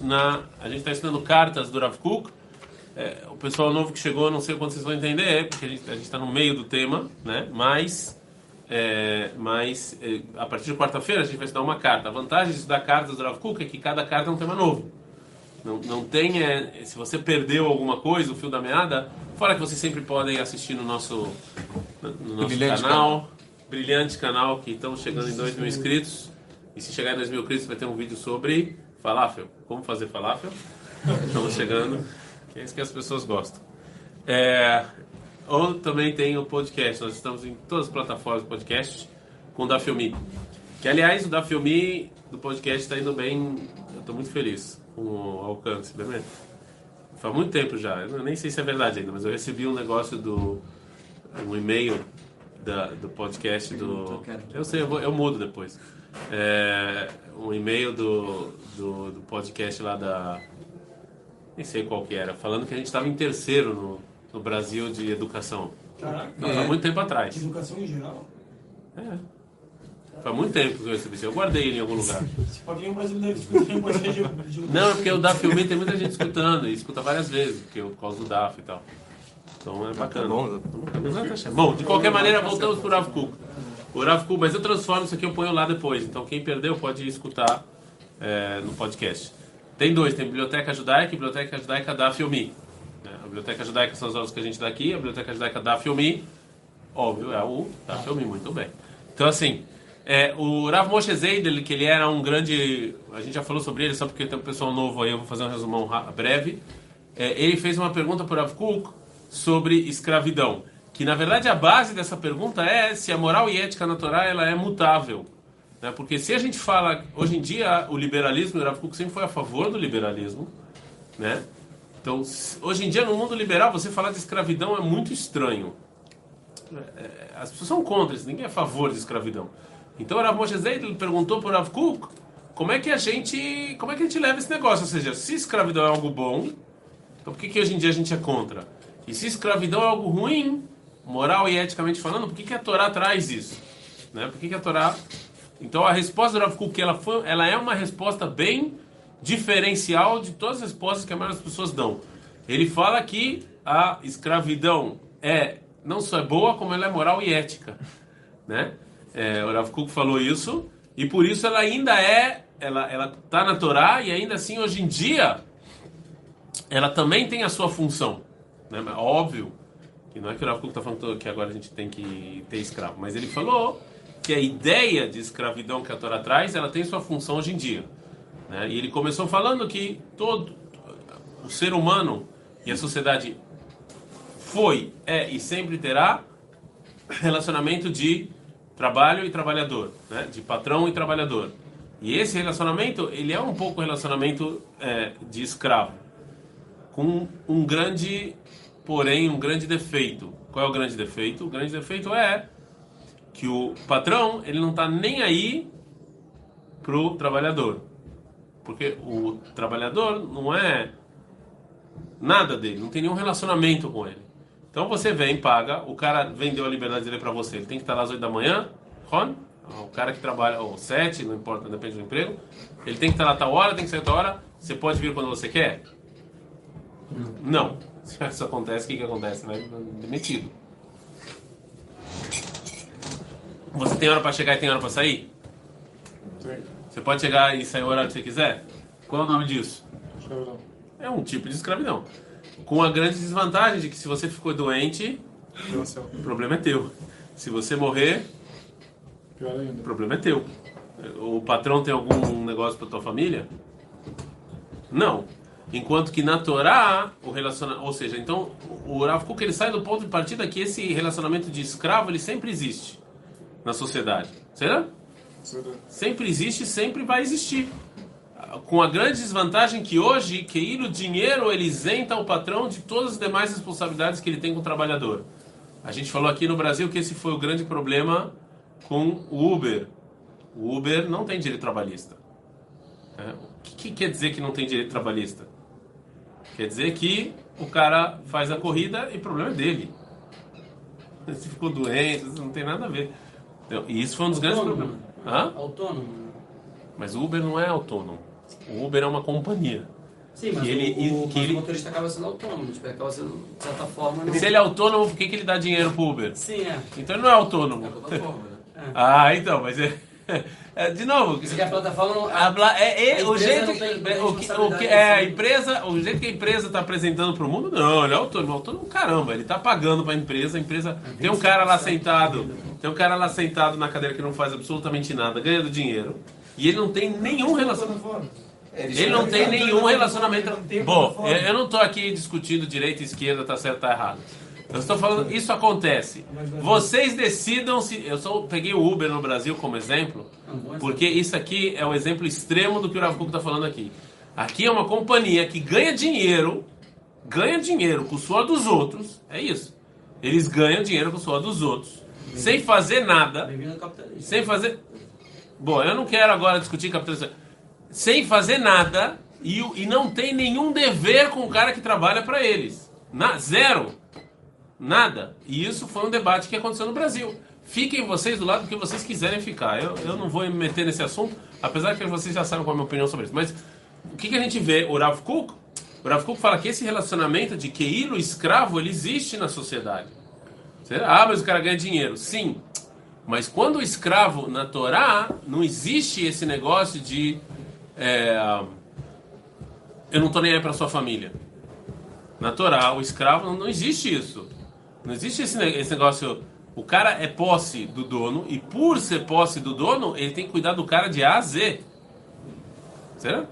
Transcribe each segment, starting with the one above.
na a gente está ensinando cartas do Rav Kuk. É, o pessoal novo que chegou, não sei quanto vocês vão entender, porque a gente está no meio do tema, né? Mas, é, mas é, a partir de quarta-feira a gente vai estudar uma carta. A vantagem de estudar cartas do Rav Kuk é que cada carta é um tema novo. Não, não tem, é, se você perdeu alguma coisa, o fio da meada, fora que vocês sempre podem assistir no nosso, no nosso Brilhante canal, brilhante canal, que estamos chegando em 2 mil inscritos. E se chegar em 2 mil inscritos, vai ter um vídeo sobre falafel. Como fazer falafel? Estamos chegando. que É isso que as pessoas gostam. É, ou também tem o podcast. Nós estamos em todas as plataformas de podcast com o da Filmi. Que, aliás, o da Filmi do podcast está indo bem. Eu estou muito feliz com o alcance, beleza? Faz muito tempo já. Eu nem sei se é verdade ainda, mas eu recebi um negócio do. um e-mail da, do podcast do. Eu sei, eu, vou, eu mudo depois. É, um e-mail do, do, do podcast lá da. Nem sei qual que era, falando que a gente estava em terceiro no, no Brasil de educação. Caraca. Não, Há muito tempo atrás. Educação em geral. É. Faz muito tempo que eu recebi isso. Eu guardei ele em algum lugar. De, de Não, é porque o DAF Filme tem muita gente escutando e escuta várias vezes, porque por causa do DAF e tal. Então é bacana. bom. Bom, de qualquer maneira, voltamos para o Rav Kuk. O Rav mas eu transformo isso aqui, eu ponho lá depois. Então quem perdeu pode escutar é, no podcast. Tem dois, tem Biblioteca Judaica e Biblioteca Judaica da Filmi. A Biblioteca Judaica são as aulas que a gente dá aqui, a Biblioteca Judaica da Filmi, óbvio, é o da Filmi, muito bem. Então assim, é, o Rav Moshe Zeidel, que ele era um grande. A gente já falou sobre ele, só porque tem um pessoal novo aí, eu vou fazer um resumão breve. É, ele fez uma pergunta para o Rav Kuk sobre escravidão. Que na verdade a base dessa pergunta é se a moral e ética na Torá ela é mutável. Né? Porque se a gente fala. Hoje em dia, o liberalismo, o Rav Kuk sempre foi a favor do liberalismo. Né? Então, hoje em dia, no mundo liberal, você falar de escravidão é muito estranho. É, As pessoas são contra isso, ninguém é a favor de escravidão. Então o Rav Moshe perguntou para o Rav Kuk como é que a gente, como é que a gente leva esse negócio, ou seja, se escravidão é algo bom, então por que, que hoje em dia a gente é contra? E se escravidão é algo ruim, moral e eticamente falando, por que, que a Torá traz isso? Né? Por que, que a Torá... Então a resposta do Rav Kuk, ela, foi, ela é uma resposta bem diferencial de todas as respostas que a maioria das pessoas dão. Ele fala que a escravidão é não só é boa, como ela é moral e ética, né? É, o Rav Kuk falou isso e por isso ela ainda é, ela ela tá na Torá e ainda assim hoje em dia ela também tem a sua função, né? Óbvio que não é que o Rav está falando que agora a gente tem que ter escravo, mas ele falou que a ideia de escravidão que a Torá traz, ela tem sua função hoje em dia. Né? E ele começou falando que todo o ser humano e a sociedade foi, é e sempre terá relacionamento de trabalho e trabalhador, né? de patrão e trabalhador. E esse relacionamento, ele é um pouco relacionamento é, de escravo, com um grande, porém, um grande defeito. Qual é o grande defeito? O grande defeito é que o patrão, ele não está nem aí pro trabalhador. Porque o trabalhador não é nada dele, não tem nenhum relacionamento com ele. Então você vem, paga, o cara vendeu a liberdade dele para você, ele tem que estar lá às 8 da manhã, Ron, o cara que trabalha, ou 7, não importa, depende do emprego, ele tem que estar lá a tal hora, tem que sair a tal hora, você pode vir quando você quer? Não. Se isso acontece, o que, que acontece? Vai demitido. Você tem hora para chegar e tem hora para sair? Você pode chegar e sair o horário que você quiser? Qual é o nome disso? É um tipo de escravidão. Com a grande desvantagem de que se você ficou doente, o problema é teu. Se você morrer, Pior o problema é teu. O patrão tem algum negócio para tua família? Não. Enquanto que na Torá, o relacionamento, ou seja, então o Rav Kuk ele sai do ponto de partida que esse relacionamento de escravo ele sempre existe na sociedade. Será? Sempre existe, sempre vai existir. Com a grande desvantagem que hoje, que o dinheiro ele isenta o patrão de todas as demais responsabilidades que ele tem com o trabalhador. A gente falou aqui no Brasil que esse foi o grande problema com o Uber. O Uber não tem direito trabalhista. É, O que, que quer dizer que não tem direito trabalhista? Quer dizer que o cara faz a corrida e o problema é dele. Se ficou doente, não tem nada a ver. Então, e isso foi um dos grandes Autônomo. problemas. Hã? Autônomo. Mas o Uber não é autônomo. O Uber é uma companhia. Sim, mas ele- o, o, que mas ele- o motorista acaba sendo autônomo, tipo, acaba sendo, de certa forma... Não... Se ele é autônomo, por que, que ele dá dinheiro pro Uber? Sim, é. Então ele não é autônomo. É plataforma, né? Ah, então, mas é. É, de novo. Isso que a plataforma não... a é, é, A o jeito tem- tem o que, o que é a empresa o jeito que a empresa está apresentando para o mundo não ele é autônomo autônomo caramba ele está pagando para a empresa a empresa tem um cara lá sentado tem um cara lá sentado na cadeira que não faz absolutamente nada ganhando dinheiro e ele não tem nenhum relacionamento ele não tem nenhum relacionamento. Bom, eu eu não estou aqui discutindo direita e esquerda, tá certo, tá errado. Eu estou falando, isso acontece. Vocês decidam se. Eu só peguei o Uber no Brasil como exemplo, porque isso aqui é o exemplo extremo do que o Rav está falando aqui. Aqui é uma companhia que ganha dinheiro, ganha dinheiro com o suor dos outros, é isso. Eles ganham dinheiro com o suor dos outros, sem fazer nada, sem fazer. Bom, eu não quero agora discutir capitalismo. Sem fazer nada e, e não tem nenhum dever com o cara que trabalha para eles. Na, zero. Nada. E isso foi um debate que aconteceu no Brasil. Fiquem vocês do lado que vocês quiserem ficar. Eu, eu não vou me meter nesse assunto, apesar que vocês já sabem qual é a minha opinião sobre isso. Mas o que, que a gente vê? O Rav Kuk, o Rav Kuk fala que esse relacionamento de queilo escravo ele existe na sociedade. Ah, mas o cara ganha dinheiro. Sim. Mas quando o escravo na Torá, não existe esse negócio de é, eu não estou nem aí para sua família. Na Torá, o escravo não, não existe isso. Não existe esse, ne- esse negócio. O cara é posse do dono e por ser posse do dono, ele tem que cuidar do cara de A a Z. Será?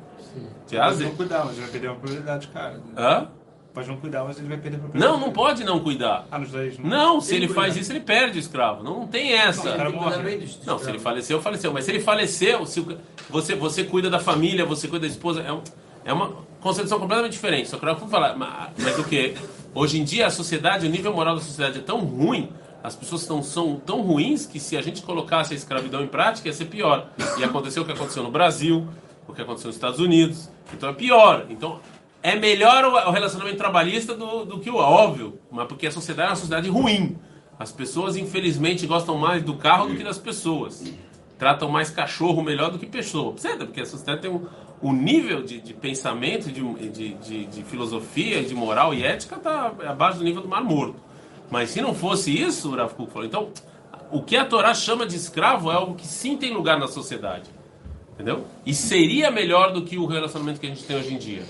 De A a Pode não Z. cuidar, mas ele vai perder uma propriedade, cara. Hã? Pode não cuidar, mas ele vai perder a propriedade. Não, não pode não cuidar. Ah, nos dois, Não, se ele faz isso, ele perde o escravo. Não, não tem essa. Cuidar morre. dos Não, se ele faleceu, faleceu. Mas se ele faleceu, se o- você, você cuida da família, você cuida da esposa, é, um- é uma concepção completamente diferente. Só que eu vou falar, mas, mas o que? Hoje em dia a sociedade, o nível moral da sociedade é tão ruim, as pessoas tão, são tão ruins que se a gente colocasse a escravidão em prática ia ser pior. E aconteceu o que aconteceu no Brasil, o que aconteceu nos Estados Unidos. Então é pior. Então é melhor o, relacionamento trabalhista do, do que o óbvio, mas porque a sociedade é uma sociedade ruim. As pessoas, infelizmente, gostam mais do carro do que das pessoas. Tratam mais cachorro melhor do que pessoa. Certo? Porque a sociedade tem um, um nível de, de pensamento, de, de, de, de filosofia, de moral e ética está abaixo do nível do mar morto. Mas se não fosse isso, o Rav Kuk falou, então, o que a Torá chama de escravo é algo que sim tem lugar na sociedade. Entendeu? E seria melhor do que o relacionamento que a gente tem hoje em dia.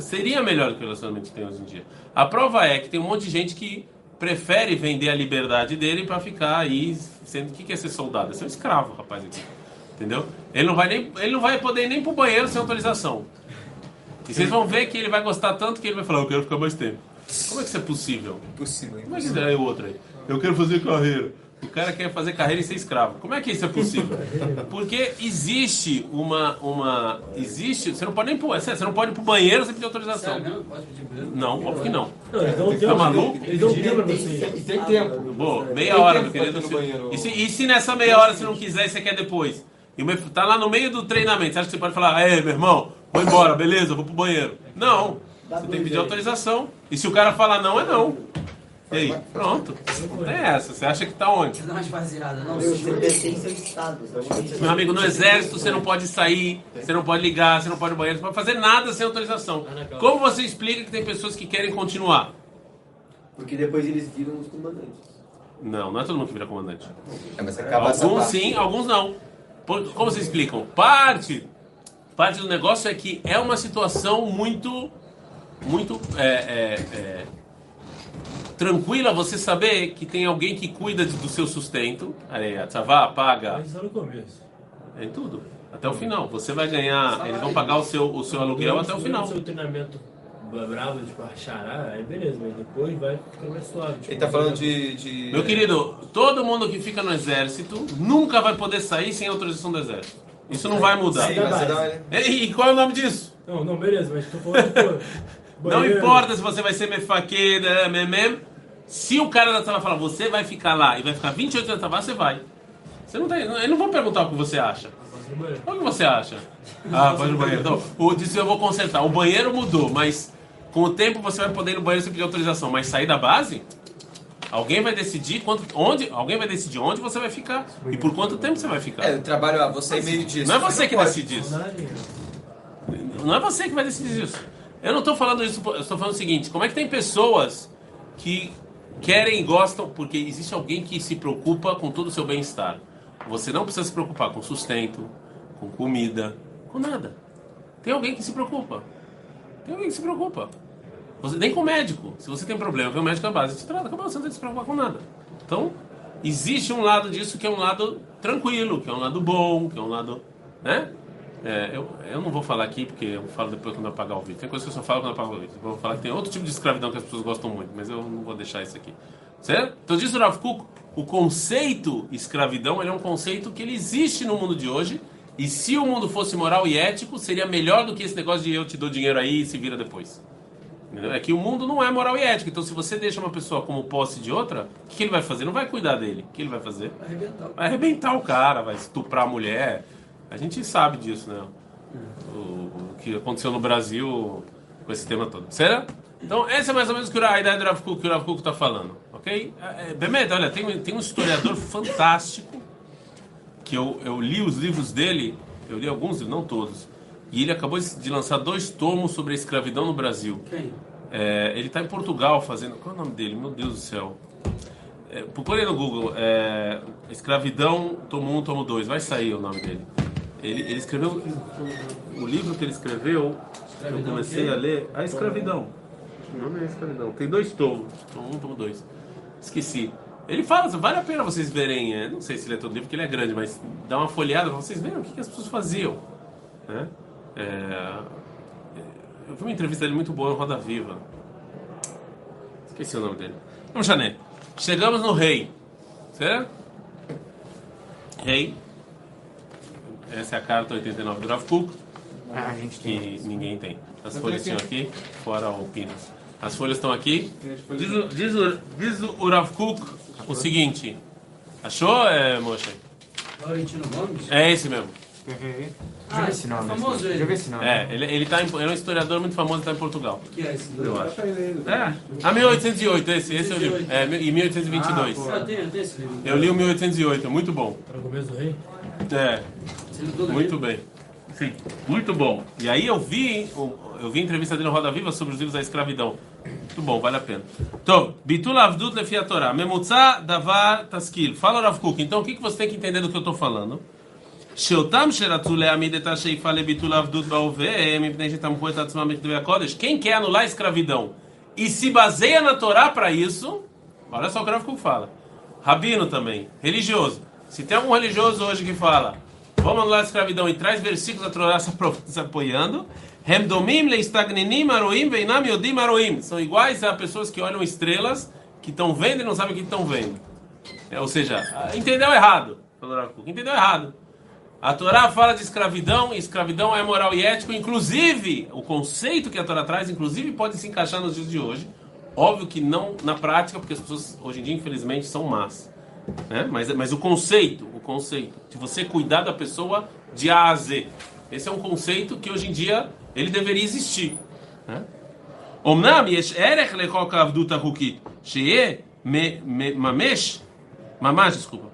Seria melhor do que o relacionamento que tem hoje em dia. A prova é que tem um monte de gente que prefere vender a liberdade dele para ficar aí sendo o que é ser soldado? É ser um escravo, rapaz. Aqui. Entendeu? Ele não vai nem ele não vai poder ir nem pro banheiro sem autorização. E vocês vão ver que ele vai gostar tanto que ele vai falar, eu quero ficar mais tempo. Como é que isso é possível? Impossível. Como é que é o outro aí? Eu quero fazer carreira. O cara quer fazer carreira e ser escravo. Como é que isso é possível? Porque existe uma. uma existe. Você não pode nem pro, você não pode ir pro banheiro sem pedir autorização. Sério, não? Pode pedir pra ele? Não, óbvio que não. Não, Tá tempo. maluco? Eles dão tempo pra você. E tem tempo. Bom, meia Tem hora, meu querido. ir no banheiro. E se, e se nessa meia hora você não quiser e você quer depois? E o meu- tá lá no meio do treinamento. Você acha que você pode falar, ei, meu irmão, vou embora, beleza, vou pro banheiro. Não. Você tem que pedir autorização. E se o cara falar não, é não. E aí? Pronto. Não tem essa. Você acha que tá onde? Uma não? Meu, amigo, no exército você não pode sair, você não pode ligar, você não pode ir ao banheiro, você não pode fazer nada sem autorização. Como você explica que tem pessoas que querem continuar? Porque depois eles viram os comandantes. Não, não é todo mundo que vira comandante. É, mas acaba essa Alguns parte. sim, alguns não. Como vocês explicam? Parte, parte do negócio é que é uma situação muito, muito é, é, é, tranquila você saber que tem alguém que cuida do seu sustento. Aí, a tzavá paga Mas só no começo. é em tudo. Até o final. Você vai ganhar, eles vão pagar o seu, o seu aluguel até o final. O treinamento bravo, tipo, achará, aí beleza, mas depois vai ficando mais suave. Tipo, Ele tá falando de. de... Meu querido, todo mundo que fica no exército nunca vai poder sair sem autorização do exército. Isso não vai mudar. Sim, mas você dá uma- E, e qual é o nome disso? Não, não, beleza, mas tô falando, pô. Não importa se você vai ser mefaqueda, memem. Se o cara da Tabá falar, você vai ficar lá e vai ficar 28 anos na Tabá, você vai. Você não tem, eles não vão perguntar o que você acha. Posso ir no banheiro? O que você acha? Ah, pode ir no banheiro. Então, o, disse, eu vou consertar. O banheiro mudou, mas com o tempo você vai poder ir no banheiro sem pedir autorização. Mas sair da base, alguém vai decidir quanto, onde, alguém vai decidir onde você vai ficar e por quanto tempo você vai ficar. É, eu trabalho, ah, você é meio disso. Não é você que decide isso. Não é você que vai decidir isso. Eu não estou falando isso, eu estou falando o seguinte: como é que tem pessoas que querem e gostam, porque existe alguém que se preocupa com todo o seu bem-estar. Você não precisa se preocupar com sustento, com comida, com nada. Tem alguém que se preocupa. Que se preocupa. Você, nem com o médico. Se você tem problema, vem o médico na base, te trata, acabou, você não tem que se preocupar com nada. Então, existe um lado disso que é um lado tranquilo, que é um lado bom, que é um lado. Né? É, eu, eu não vou falar aqui porque eu falo depois quando eu apagar o vídeo. Tem coisa que eu só falo quando eu apagar o vídeo. Eu vou falar que tem outro tipo de escravidão que as pessoas gostam muito, mas eu não vou deixar isso aqui. Certo? Então diz o Rav Kuk, o conceito escravidão ele é um conceito que ele existe no mundo de hoje. E se o mundo fosse moral e ético, seria melhor do que esse negócio de eu te dou dinheiro aí e se vira depois. Entendeu? É que o mundo não é moral e ético. Então, se você deixa uma pessoa como posse de outra, o que, ele vai fazer? Não vai cuidar dele. O que ele vai fazer? Vai arrebentar. Vai arrebentar o cara, vai estuprar a mulher. A gente sabe disso, né? O, o que aconteceu no Brasil com esse tema todo. Certo? Então, essa é mais ou menos a ideia do Rav Kuk, que o Rav Kuk está falando. Ok? É, Bemed, olha, tem, tem um historiador fantástico que eu, eu li os livros dele, eu li alguns, não todos. E ele acabou de lançar dois tomos sobre a escravidão no Brasil. Quem? É, ele está em Portugal fazendo. Qual é o nome dele? Meu Deus do céu. É, procure no Google. É, escravidão, tomo 1, um, tomo 2. Vai sair o nome dele. Ele, ele escreveu. O livro que ele escreveu, eu comecei a ler. A Escravidão. O nome é Escravidão. Tem dois tomos. Tomo 1, um, tomo 2. Esqueci. Ele fala, vale a pena vocês verem. É, não sei se ele é todo livro, porque ele é grande, mas dá uma folheada pra vocês verem o que, que as pessoas faziam. Né? É, eu vi uma entrevista dele muito boa no Roda Viva. Esqueci o nome dele. Vamos, Chané. Chegamos no rei. Certo? Rei. Essa é a carta 89 do Rav Kuk, Ah, a gente tem. que ninguém tem. As folhas aqui, fora o Pinas. As folhas estão aqui. Diz, o- diz, o- diz o Rav Kuk o seguinte. Achou, é, Moshe? Laurentino Gomes? É esse mesmo. Deixa Ah, eu ver esse nome. famoso Deixa ele. eu ver esse nome. É, ele, ele, tá em, ele é um historiador muito famoso, está em Portugal. que é esse? Eu acho. É. Ah, 1808, esse, esse é o livro. É, e 1822. Eu tenho, eu tenho esse livro. Eu li o 1808, é muito bom. Para o começo do rei? É, muito bem. Sim. Muito bom. E aí eu vi, eu vi entrevista dele no Roda Viva sobre os livros da escravidão. Muito bom, vale a pena. Então, Bitul Avdut Lefiatora, Memutza Davar Taskil. Fala, Rav Kuk. Então, o que, que você tem que entender do que eu estou falando? Quem quer anular a escravidão e se baseia na Torá para isso, olha só o gráfico que fala. Rabino também, religioso. Se tem algum religioso hoje que fala, vamos anular a escravidão e traz versículos da Torá se apoiando. São iguais a pessoas que olham estrelas, que estão vendo e não sabem o que estão vendo. É, ou seja, entendeu errado. Entendeu errado. A Torá fala de escravidão, e escravidão é moral e ético, inclusive, o conceito que a Torá traz, inclusive, pode se encaixar nos dias de hoje. Óbvio que não na prática, porque as pessoas hoje em dia, infelizmente, são más. Né? Mas, mas o conceito, o conceito, de você cuidar da pessoa de A a Z. Esse é um conceito que hoje em dia ele deveria existir. Né? Omnam yesh erech hukit, sheye mamesh, mamash, desculpa,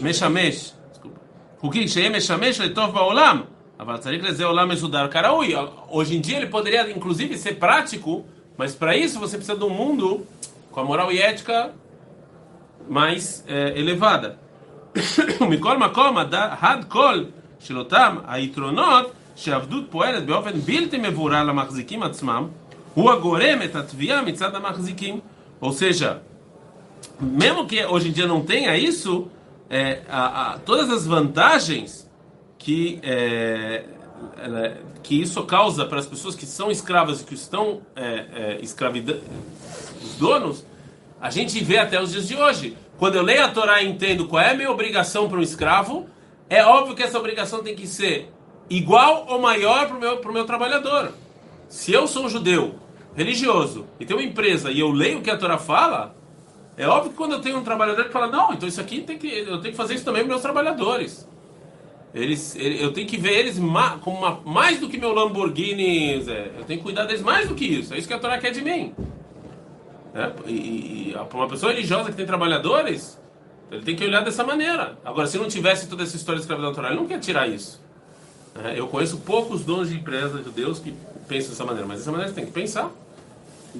meshamesh, desculpa, hukit, sheye meshamesh letov baolam, aval tzarik leze olam karaui. Hoje em dia ele poderia, inclusive, ser prático, mas para isso você precisa de um mundo com a moral e ética mais eh, elevada. ומכל מקום, הד- הד כל של אותם היתרונות שהעבדות פועלת באופן בלתי מבורר למחזיקים עצמם, הוא הגורם את התביעה מצד המחזיקים. Ou seja, mesmo que hoje em dia não tenha isso, é, a- a- todas as vantagens que, é, ela- que isso causa para as pessoas que são escravas e que estão é, é, escravidando, os donos, a gente vê até os dias de hoje. Quando eu leio a Torá e entendo qual é a minha obrigação para um escravo, é óbvio que essa obrigação tem que ser igual ou maior para o meu, meu trabalhador. Se eu sou um judeu religioso e tenho uma empresa e eu leio o que a Torá fala, é óbvio que quando eu tenho um trabalhador que fala, não, então isso aqui tem que, eu tenho que fazer isso também para meus trabalhadores. Eles, ele- eu tenho que ver eles como uma- mais do que meu Lamborghini, Zé. eu tenho que cuidar deles mais do que isso. É isso que a Torá quer de mim. É, e, para uma pessoa religiosa que tem trabalhadores, ele tem que olhar dessa maneira. Agora, se não tivesse toda essa história de escravidão natural, ele não quer tirar isso. É, Eu conheço poucos donos de empresa judeus que pensam dessa maneira, mas dessa maneira você tem que pensar.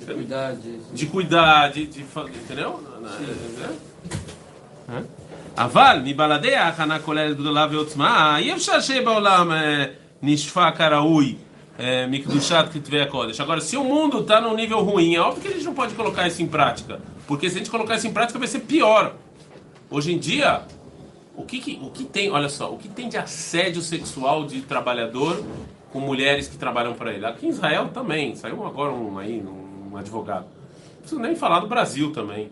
Cuidar de... De cuidar, de, de fa- entendeu? É. אבל מבלעדי ההכנה כוללת גדולה ועוצמה, אי אפשר שיהיה בעולם אה, é, Mikdushat que tiver a Kodesh. Agora, se o mundo está num nível ruim, é óbvio que a gente não pode colocar isso em prática. Porque se a gente colocar isso em prática, vai ser pior. Hoje em dia, o que, que, o que tem, olha só, o que tem de assédio sexual de trabalhador com mulheres que trabalham para ele? Aqui em Israel também, saiu agora um aí, um advogado. Não preciso nem falar do Brasil também.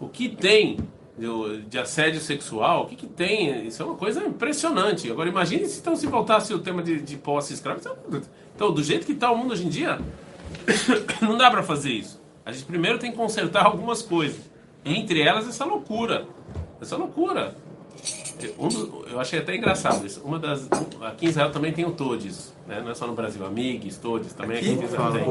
O que tem de, de assédio sexual, o que, que tem? Isso é uma coisa impressionante. Agora imagine se então se voltasse o tema de, de posse escrava. É- Então, do jeito que está o mundo hoje em dia, não dá para fazer isso. A gente primeiro tem que consertar algumas coisas. Entre elas, essa loucura. Essa loucura. Um eu achei até engraçado isso. Uma das, aqui em Israel também tem o Todes, né? não é só no Brasil. Amigos, Todes, também aqui, em Israel tem.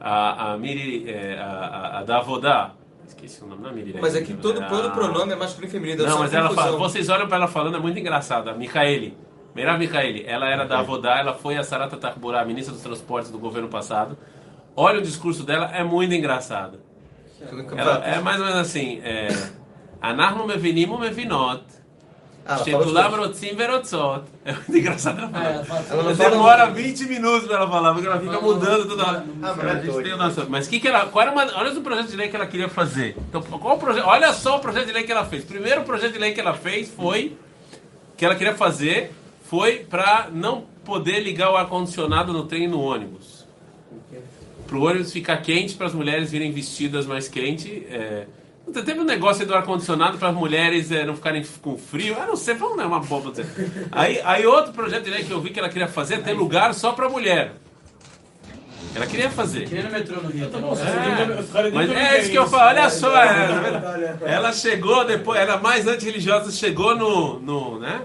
A, a Miri, é, a, a, a Davodá, Esqueci o nome, da é Mas é que todo é todo pronome é masculino e feminino. Não, mas ela fala, vocês olham pra ela falando, é muito engraçado. A Micaeli. Meira Micaeli, ela era da Avodá, ela foi a Sarata Takburá, a ministra dos transportes do governo passado. Olha o discurso dela, é muito engraçado. Ela, é mais ou menos assim, é... Anarmo mevinimo mevinot. Shekulam rotzim verotzot. É muito engraçado ela falar. É, ela ela demora 20 minutos para ela falar, porque ela fica mudando toda hora. Ah, mas a o. Mas que que ela, qual era uma, olha o projeto de lei que ela queria fazer. Então, qual projeto, olha só o projeto de lei que ela fez. O primeiro projeto de lei que ela fez foi... Que ela queria fazer foi para não poder ligar o ar-condicionado no trem e no ônibus. Para o ônibus ficar quente, para as mulheres virem vestidas mais quente... É, Teve um negócio aí do ar-condicionado para as mulheres é, não ficarem com frio. Eu não sei, foi uma boba. Aí, aí outro projeto lei que eu vi que ela queria fazer é ter lugar só para mulher. Ela queria fazer. Que nem no metrô no Rio. tá? É, mas é isso que eu falo, olha só, é, ela chegou depois, ela mais antirreligiosa, chegou no, no, né,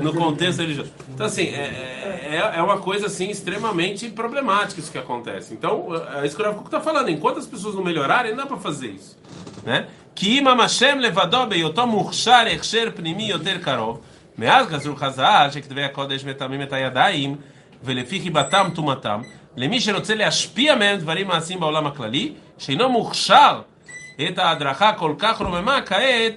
no contexto religioso. Então, assim, é, é, é uma coisa assim, extremamente problemática isso que acontece. Então, é isso que o está falando, enquanto as pessoas não melhorarem, não dá para fazer isso. né? כי אם המשם לבדו בהיותו מוכשר הכשר פנימי יותר קרוב, מאז גזרו חז"ל שכתבי הקודש מטמאים את הידיים, ולפי חיבתם טומאתם, למי שרוצה להשפיע מהם דברים מעשיים בעולם הכללי, שאינו מוכשר את ההדרכה כל כך רוממה כעת,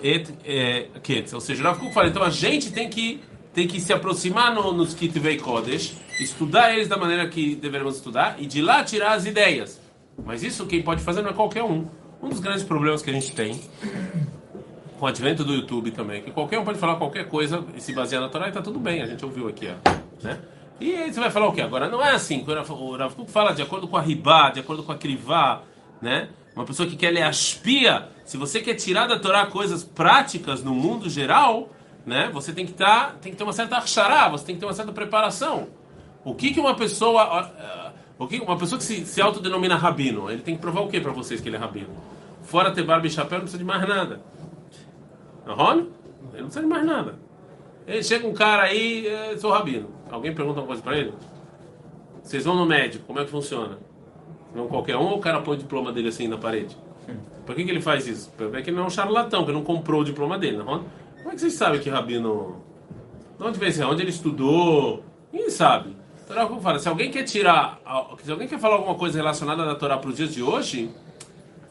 את אה, קץ. Ou seja, o Rav Kuk fala, então a gente tem que, tem que se aproximar no, nos Kitvei Kodesh, estudar eles da maneira que devemos estudar, e de lá tirar as ideias. Mas isso quem pode fazer não é qualquer um. Um dos grandes problemas que a gente tem com o advento do YouTube também, que qualquer um pode falar qualquer coisa e se basear na Torá e tá tudo bem, a gente ouviu aqui, né? E aí você vai falar o quê? Agora não é assim, o Rav- Kuk fala de acordo com a Ribá, de acordo com a Krivá, né? Uma pessoa que quer ler aspia, se você quer tirar da Torá coisas práticas no mundo geral, né? Você tem que estar, tem que ter uma certa achará, você tem que ter uma certa preparação. O que que uma pessoa, ó, ó, o que uma pessoa que se, se autodenomina rabino, ele tem que provar o que para vocês que ele é rabino? Fora ter barba e chapéu, não precisa de mais nada. Ahon? Ele não precisa de mais nada. Ele chega um cara aí, é, sou rabino. Alguém pergunta uma coisa para ele? Vocês vão no médico, como é que funciona? Não qualquer um ou o cara põe o diploma dele assim na parede? Por que, que ele faz isso? Para ver que ele não é um charlatão, que não comprou o diploma dele, não? Como é que vocês sabem que rabino. De onde veio esse? Onde ele estudou? Ninguém sabe. Torá como fala, se alguém quer tirar, se alguém quer falar alguma coisa relacionada da Torá para os dias de hoje,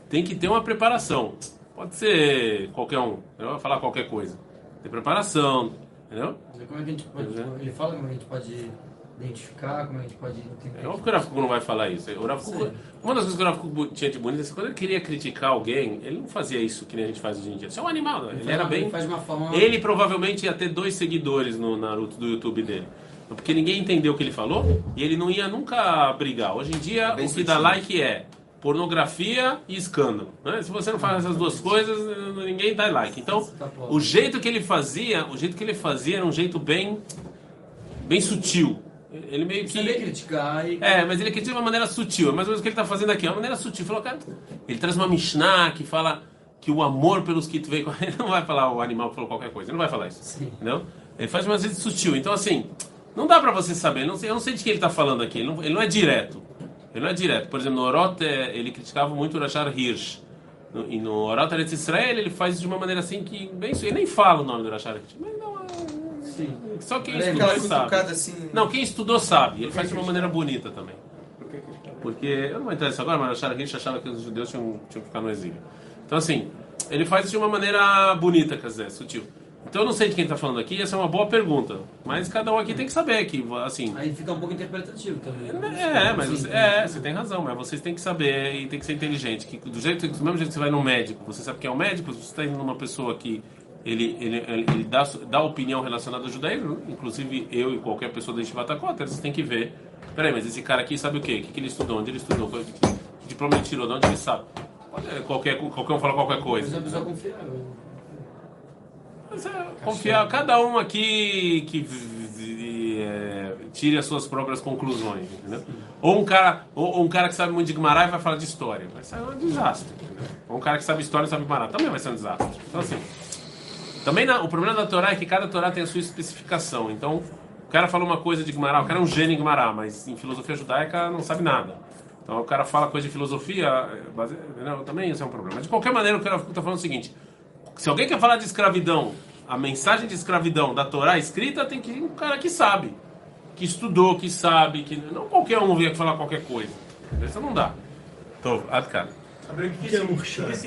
tem que ter uma preparação. Pode ser qualquer um, entendeu? vai falar qualquer coisa. Tem preparação, entendeu? Como é que a gente pode. É. Ele fala como a gente pode identificar, como a gente pode entender. É que o Kuk não vai falar isso. O Kuk- uma das coisas que o Kuk tinha de bonito é que quando ele queria criticar alguém, ele não fazia isso que nem a gente faz hoje em dia. Isso é um animal, né? ele faz era uma- bem. Ele faz de uma forma. Ele provavelmente ia ter dois seguidores no Naruto do YouTube dele. Porque ninguém entendeu o que ele falou e ele não ia nunca brigar. Hoje em dia, bem o que dá like é pornografia e escândalo. né? Se você não faz essas duas coisas, ninguém dá like. Então, Tá o jeito que ele fazia, o jeito que ele fazia era um jeito bem, bem sutil. Ele meio que criticar e. é, mas ele critica de uma maneira sutil. É mais ou menos o que ele está fazendo aqui. É uma maneira sutil. Falou, cara, ele traz uma Mishnah que fala que o amor pelos que veio. Ele não vai falar o animal que falou qualquer coisa. Ele não vai falar isso. Sim. Entendeu? Ele faz de uma maneira sutil. Então, assim, não dá para você saber. Não sei, eu não sei de que ele está falando aqui. Ele não, ele não é direto. Ele não é direto. Por exemplo, no Orot, eh, ele criticava muito o Rashar Hirsch. No, e no Orot Eretz Israel, ele faz de uma maneira assim que. Bem, ele nem fala o nome do Rashar Hirsch. Mas não, é- Sim. Só quem Lembra, estudou sabe. assim. Não, quem estudou sabe. Ele faz de uma maneira bonita também. Porque, eu não vou entrar nisso agora, mas acharam, a gente achava que os judeus tinham, tinham que ficar no exílio. Então, assim, ele faz de uma maneira bonita, quer dizer, sutil. Então, eu não sei de quem está falando aqui, essa é uma boa pergunta. Mas cada um aqui tem que saber que, assim... Aí fica um pouco interpretativo também. É, mas Sim, você, é, você tem razão, mas vocês têm que saber e tem que ser inteligente. Que do, jeito, do mesmo jeito que você vai num médico, você sabe quem é o médico, você está indo numa pessoa que ele, ele, ele, dá, dá opinião relacionada ao judaísmo, inclusive eu e qualquer pessoa da Yeshivat Kota, vocês têm que ver. Peraí, mas esse cara aqui sabe o quê? O que, que ele estudou? Onde ele estudou? Que, que diploma ele tirou? De onde ele sabe? Pode, qualquer, qualquer um fala qualquer Mas coisa. é uma pessoa confiável. É, confiar, cada um aqui que é, tire as suas próprias conclusões, entendeu? Ou um cara, ou, ou um cara que sabe muito de Guimarães vai falar de história, vai ser um desastre. entendeu? Ou um cara que sabe história e sabe Guimarães, também vai ser um desastre. Então assim, também na- o problema da Torá é que cada Torá tem a sua especificação. Então, o cara fala uma coisa de Guimarães, o cara é um gênio em Guimarães, mas em filosofia judaica não sabe nada. Então o cara fala coisa de filosofia, também isso é um problema. Mas de qualquer maneira, o cara está falando é o seguinte: se alguém quer falar de escravidão, a mensagem de escravidão da Torá escrita tem que ir um cara que sabe, que estudou, que sabe, que não qualquer um vem falar qualquer coisa. Isso não dá. Tô, Adkan. O que, esse- que esse?